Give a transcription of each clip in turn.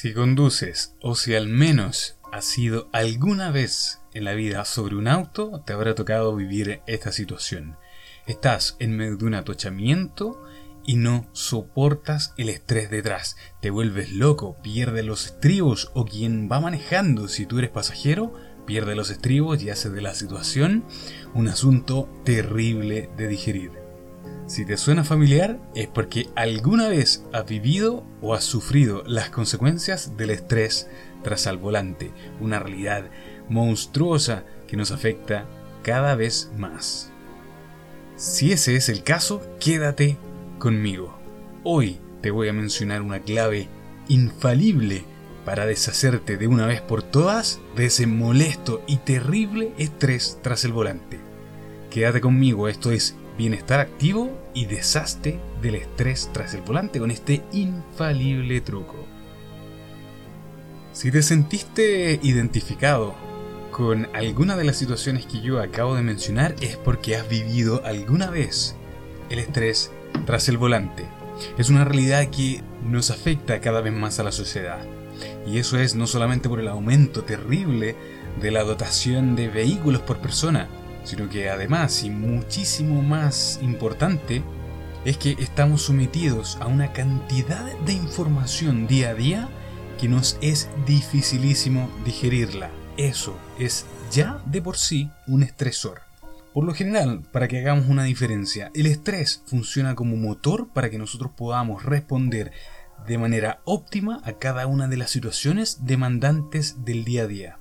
Si conduces o si al menos has sido alguna vez en la vida sobre un auto, te habrá tocado vivir esta situación. Estás en medio de un atochamiento y no soportas el estrés detrás. Te vuelves loco, pierdes los estribos o quien va manejando si tú eres pasajero, pierde los estribos y hace de la situación un asunto terrible de digerir. Si te suena familiar es porque alguna vez has vivido o has sufrido las consecuencias del estrés tras al volante, una realidad monstruosa que nos afecta cada vez más. Si ese es el caso, quédate conmigo. Hoy te voy a mencionar una clave infalible para deshacerte de una vez por todas de ese molesto y terrible estrés tras el volante. Quédate conmigo, esto es bienestar activo y deshazte del estrés tras el volante con este infalible truco. Si te sentiste identificado con alguna de las situaciones que yo acabo de mencionar es porque has vivido alguna vez el estrés tras el volante. Es una realidad que nos afecta cada vez más a la sociedad. Y eso es no solamente por el aumento terrible de la dotación de vehículos por persona, sino que además y muchísimo más importante es que estamos sometidos a una cantidad de información día a día que nos es dificilísimo digerirla. Eso es ya de por sí un estresor. Por lo general, para que hagamos una diferencia, el estrés funciona como motor para que nosotros podamos responder de manera óptima a cada una de las situaciones demandantes del día a día.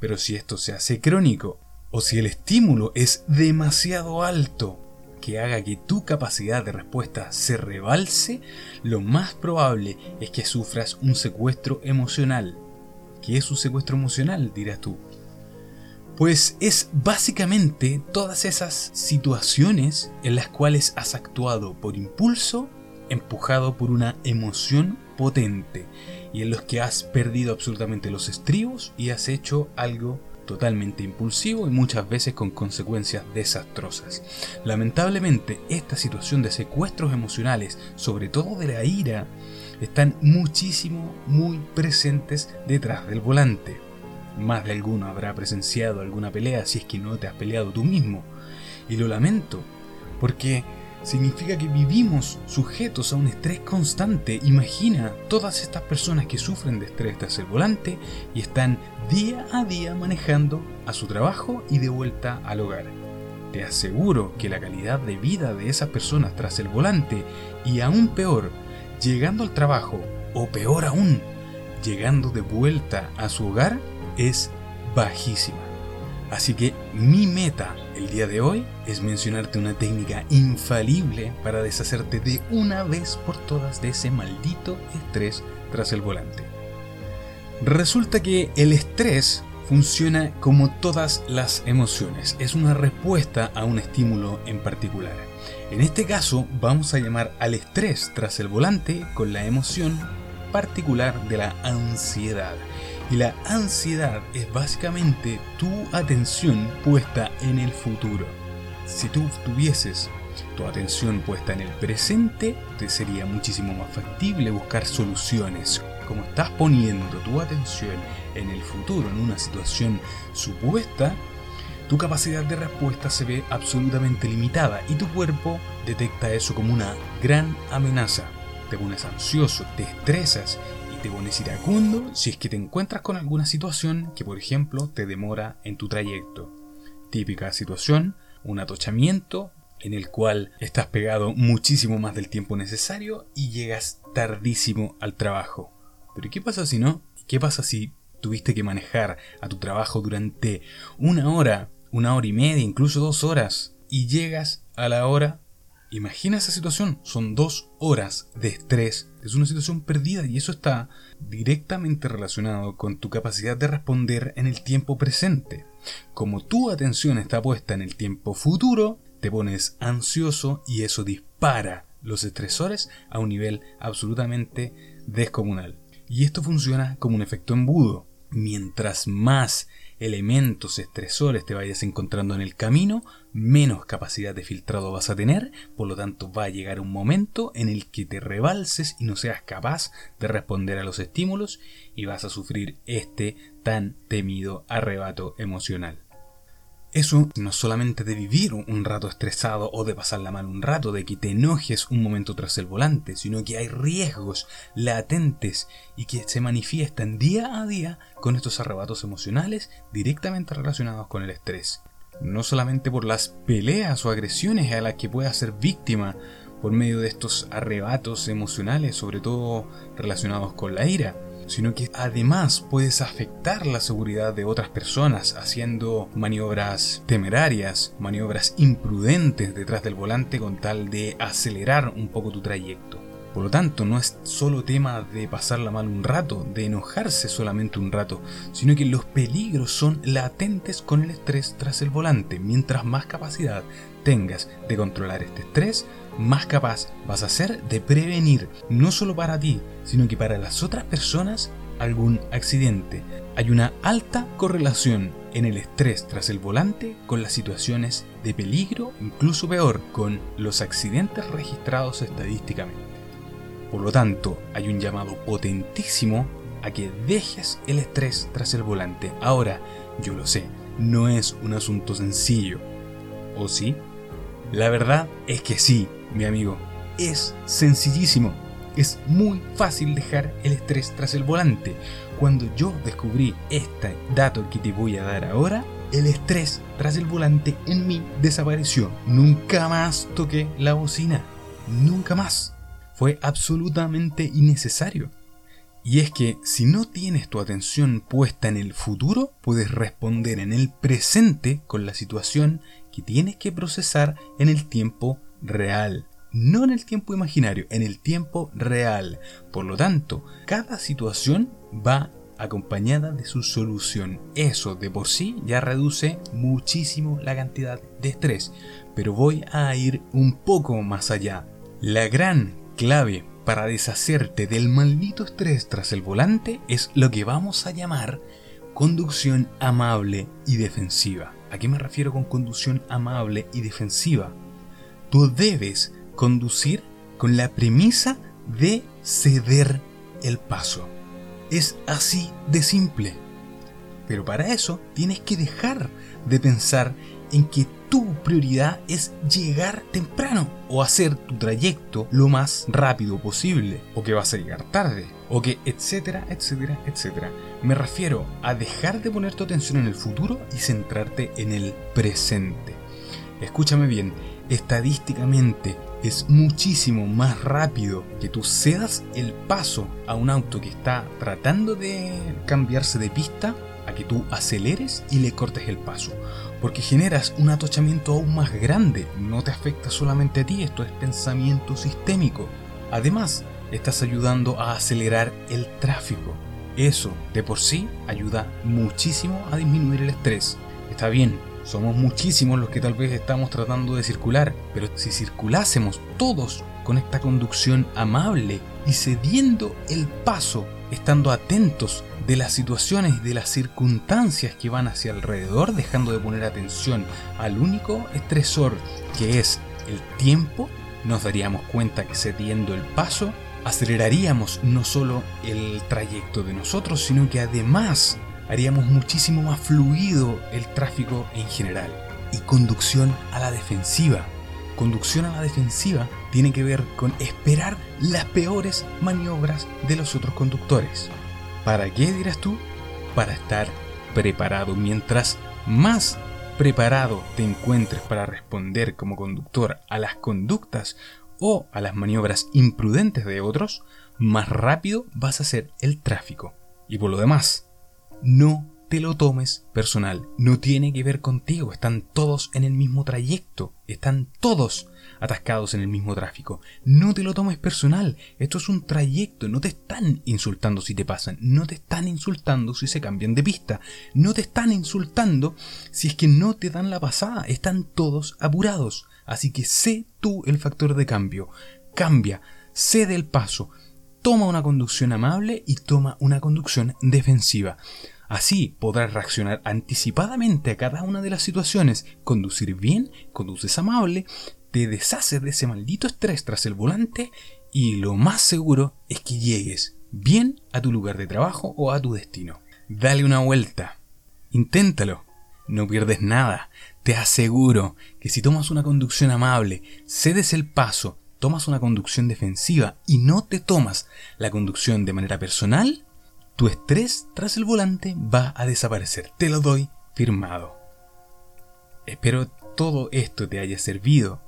Pero si esto se hace crónico o si el estímulo es demasiado alto que haga que tu capacidad de respuesta se rebalse, lo más probable es que sufras un secuestro emocional. ¿Qué es un secuestro emocional? dirás tú. Pues es básicamente todas esas situaciones en las cuales has actuado por impulso, empujado por una emoción potente, y en los que has perdido absolutamente los estribos y has hecho algo totalmente impulsivo y muchas veces con consecuencias desastrosas. Lamentablemente, esta situación de secuestros emocionales, sobre todo de la ira, están muchísimo, muy presentes detrás del volante. Más de alguno habrá presenciado alguna pelea si es que no te has peleado tú mismo. Y lo lamento, porque significa que vivimos sujetos a un estrés constante. Imagina todas estas personas que sufren de estrés tras el volante y están día a día manejando a su trabajo y de vuelta al hogar. Te aseguro que la calidad de vida de esas personas tras el volante y aún peor, llegando al trabajo o peor aún, llegando de vuelta a su hogar es bajísima. Así que mi meta el día de hoy es mencionarte una técnica infalible para deshacerte de una vez por todas de ese maldito estrés tras el volante. Resulta que el estrés funciona como todas las emociones, es una respuesta a un estímulo en particular. En este caso vamos a llamar al estrés tras el volante con la emoción particular de la ansiedad. Y la ansiedad es básicamente tu atención puesta en el futuro. Si tú tuvieses tu atención puesta en el presente, te sería muchísimo más factible buscar soluciones. Como estás poniendo tu atención en el futuro, en una situación supuesta, tu capacidad de respuesta se ve absolutamente limitada y tu cuerpo detecta eso como una gran amenaza. Te pones ansioso, te estresas te pones iracundo si es que te encuentras con alguna situación que, por ejemplo, te demora en tu trayecto. Típica situación, un atochamiento en el cual estás pegado muchísimo más del tiempo necesario y llegas tardísimo al trabajo. Pero ¿qué pasa si no? ¿Qué pasa si tuviste que manejar a tu trabajo durante una hora, una hora y media, incluso dos horas y llegas a la hora Imagina esa situación, son dos horas de estrés, es una situación perdida y eso está directamente relacionado con tu capacidad de responder en el tiempo presente. Como tu atención está puesta en el tiempo futuro, te pones ansioso y eso dispara los estresores a un nivel absolutamente descomunal. Y esto funciona como un efecto embudo. Mientras más elementos estresores te vayas encontrando en el camino, menos capacidad de filtrado vas a tener, por lo tanto va a llegar un momento en el que te rebalses y no seas capaz de responder a los estímulos y vas a sufrir este tan temido arrebato emocional. Eso no solamente de vivir un rato estresado o de pasarla mal un rato, de que te enojes un momento tras el volante, sino que hay riesgos latentes y que se manifiestan día a día con estos arrebatos emocionales directamente relacionados con el estrés. No solamente por las peleas o agresiones a las que puedas ser víctima por medio de estos arrebatos emocionales, sobre todo relacionados con la ira, sino que además puedes afectar la seguridad de otras personas haciendo maniobras temerarias, maniobras imprudentes detrás del volante con tal de acelerar un poco tu trayecto. Por lo tanto, no es solo tema de pasarla mal un rato, de enojarse solamente un rato, sino que los peligros son latentes con el estrés tras el volante. Mientras más capacidad tengas de controlar este estrés, más capaz vas a ser de prevenir, no solo para ti, sino que para las otras personas, algún accidente. Hay una alta correlación en el estrés tras el volante con las situaciones de peligro, incluso peor, con los accidentes registrados estadísticamente. Por lo tanto, hay un llamado potentísimo a que dejes el estrés tras el volante. Ahora, yo lo sé, no es un asunto sencillo. ¿O sí? La verdad es que sí, mi amigo. Es sencillísimo. Es muy fácil dejar el estrés tras el volante. Cuando yo descubrí este dato que te voy a dar ahora, el estrés tras el volante en mí desapareció. Nunca más toqué la bocina. Nunca más. Fue absolutamente innecesario. Y es que si no tienes tu atención puesta en el futuro, puedes responder en el presente con la situación tienes que procesar en el tiempo real. No en el tiempo imaginario, en el tiempo real. Por lo tanto, cada situación va acompañada de su solución. Eso de por sí ya reduce muchísimo la cantidad de estrés. Pero voy a ir un poco más allá. La gran clave para deshacerte del maldito estrés tras el volante es lo que vamos a llamar conducción amable y defensiva. ¿A qué me refiero con conducción amable y defensiva? Tú debes conducir con la premisa de ceder el paso. Es así de simple. Pero para eso tienes que dejar de pensar en que tu prioridad es llegar temprano o hacer tu trayecto lo más rápido posible o que vas a llegar tarde o que etcétera, etcétera, etcétera. Me refiero a dejar de poner tu atención en el futuro y centrarte en el presente. Escúchame bien, estadísticamente es muchísimo más rápido que tú cedas el paso a un auto que está tratando de cambiarse de pista a que tú aceleres y le cortes el paso. Porque generas un atochamiento aún más grande. No te afecta solamente a ti, esto es pensamiento sistémico. Además, estás ayudando a acelerar el tráfico. Eso de por sí ayuda muchísimo a disminuir el estrés. Está bien, somos muchísimos los que tal vez estamos tratando de circular, pero si circulásemos todos con esta conducción amable y cediendo el paso, estando atentos de las situaciones y de las circunstancias que van hacia alrededor, dejando de poner atención al único estresor que es el tiempo, nos daríamos cuenta que cediendo el paso, aceleraríamos no solo el trayecto de nosotros, sino que además haríamos muchísimo más fluido el tráfico en general. Y conducción a la defensiva. Conducción a la defensiva tiene que ver con esperar las peores maniobras de los otros conductores. ¿Para qué dirás tú? Para estar preparado. Mientras más preparado te encuentres para responder como conductor a las conductas o a las maniobras imprudentes de otros, más rápido vas a hacer el tráfico. Y por lo demás, no te lo tomes personal. No tiene que ver contigo. Están todos en el mismo trayecto. Están todos atascados en el mismo tráfico. No te lo tomes personal. Esto es un trayecto. No te están insultando si te pasan. No te están insultando si se cambian de pista. No te están insultando si es que no te dan la pasada. Están todos apurados. Así que sé tú el factor de cambio. Cambia. Cede el paso toma una conducción amable y toma una conducción defensiva. Así podrás reaccionar anticipadamente a cada una de las situaciones, conducir bien, conduces amable, te deshaces de ese maldito estrés tras el volante y lo más seguro es que llegues bien a tu lugar de trabajo o a tu destino. Dale una vuelta. Inténtalo. No pierdes nada. Te aseguro que si tomas una conducción amable, cedes el paso, tomas una conducción defensiva y no te tomas la conducción de manera personal, tu estrés tras el volante va a desaparecer. Te lo doy firmado. Espero todo esto te haya servido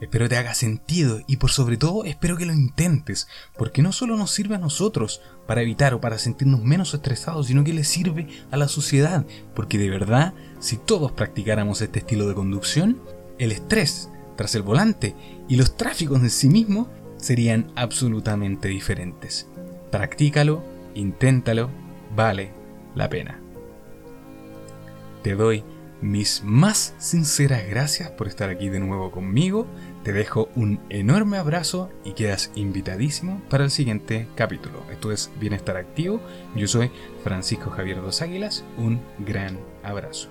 Espero te haga sentido y por sobre todo espero que lo intentes, porque no solo nos sirve a nosotros para evitar o para sentirnos menos estresados, sino que le sirve a la sociedad, porque de verdad, si todos practicáramos este estilo de conducción, el estrés tras el volante y los tráficos en sí mismos serían absolutamente diferentes. Practícalo, inténtalo, vale la pena. Te doy mis más sinceras gracias por estar aquí de nuevo conmigo. Te dejo un enorme abrazo y quedas invitadísimo para el siguiente capítulo. Esto es Bienestar Activo. Yo soy Francisco Javier Dos Águilas. Un gran abrazo.